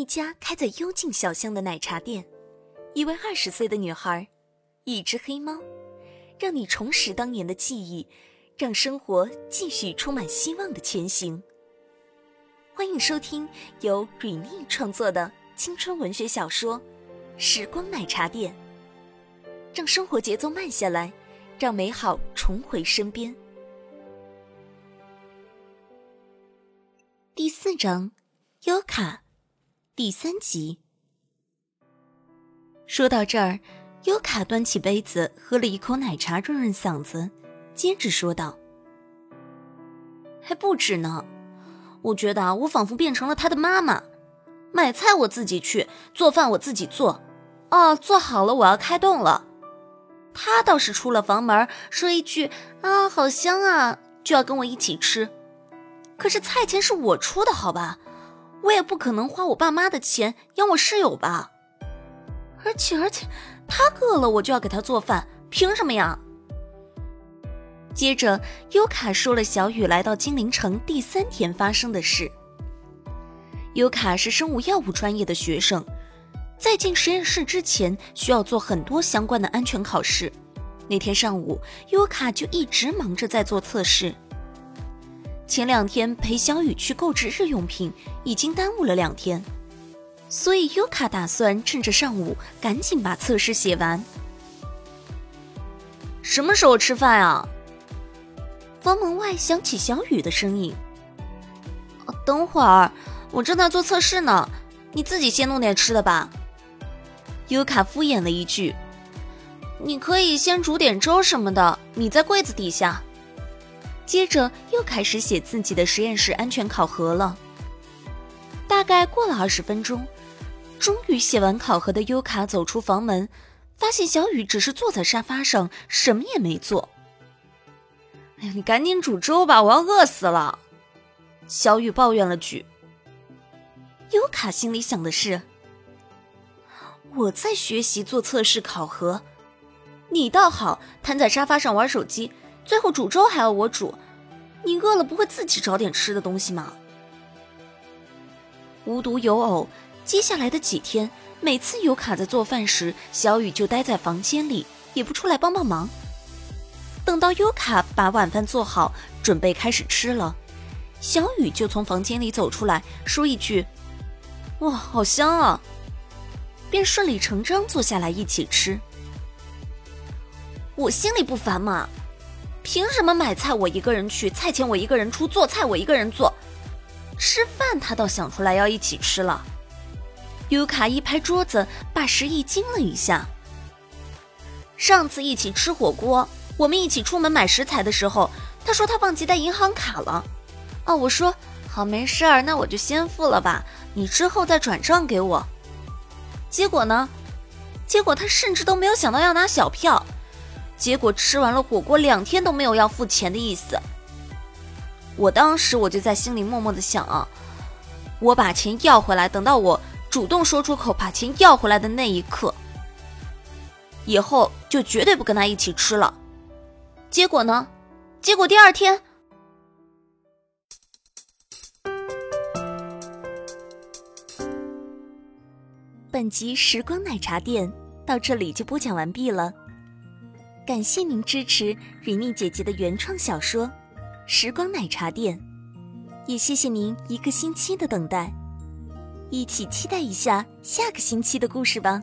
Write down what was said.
一家开在幽静小巷的奶茶店，一位二十岁的女孩，一只黑猫，让你重拾当年的记忆，让生活继续充满希望的前行。欢迎收听由 Rene 创作的青春文学小说《时光奶茶店》，让生活节奏慢下来，让美好重回身边。第四章，优卡。第三集。说到这儿，优卡端起杯子喝了一口奶茶，润润嗓子，接着说道：“还不止呢，我觉得，我仿佛变成了他的妈妈。买菜我自己去，做饭我自己做。哦，做好了我要开动了。他倒是出了房门，说一句啊，好香啊，就要跟我一起吃。可是菜钱是我出的，好吧？”我也不可能花我爸妈的钱养我室友吧，而且而且，他饿了我就要给他做饭，凭什么呀？接着，优卡说了小雨来到金陵城第三天发生的事。优卡是生物药物专业的学生，在进实验室之前需要做很多相关的安全考试。那天上午，优卡就一直忙着在做测试。前两天陪小雨去购置日用品，已经耽误了两天，所以优卡打算趁着上午赶紧把测试写完。什么时候吃饭啊？房门外响起小雨的声音。等会儿，我正在做测试呢，你自己先弄点吃的吧。优卡敷衍了一句：“你可以先煮点粥什么的，你在柜子底下。”接着又开始写自己的实验室安全考核了。大概过了二十分钟，终于写完考核的优卡走出房门，发现小雨只是坐在沙发上，什么也没做。哎呀，你赶紧煮粥吧，我要饿死了！小雨抱怨了句。优卡心里想的是：我在学习做测试考核，你倒好，瘫在沙发上玩手机。最后煮粥还要我煮，你饿了不会自己找点吃的东西吗？无独有偶，接下来的几天，每次尤卡在做饭时，小雨就待在房间里，也不出来帮帮忙。等到尤卡把晚饭做好，准备开始吃了，小雨就从房间里走出来，说一句：“哇，好香啊！”便顺理成章坐下来一起吃。我心里不烦嘛？凭什么买菜我一个人去，菜钱我一个人出，做菜我一个人做，吃饭他倒想出来要一起吃了。尤卡一拍桌子，把十一惊了一下。上次一起吃火锅，我们一起出门买食材的时候，他说他忘记带银行卡了。哦，我说好，没事儿，那我就先付了吧，你之后再转账给我。结果呢？结果他甚至都没有想到要拿小票。结果吃完了火锅，两天都没有要付钱的意思。我当时我就在心里默默的想啊，我把钱要回来，等到我主动说出口把钱要回来的那一刻，以后就绝对不跟他一起吃了。结果呢？结果第二天，本集时光奶茶店到这里就播讲完毕了。感谢您支持瑞妮姐姐的原创小说《时光奶茶店》，也谢谢您一个星期的等待，一起期待一下下个星期的故事吧。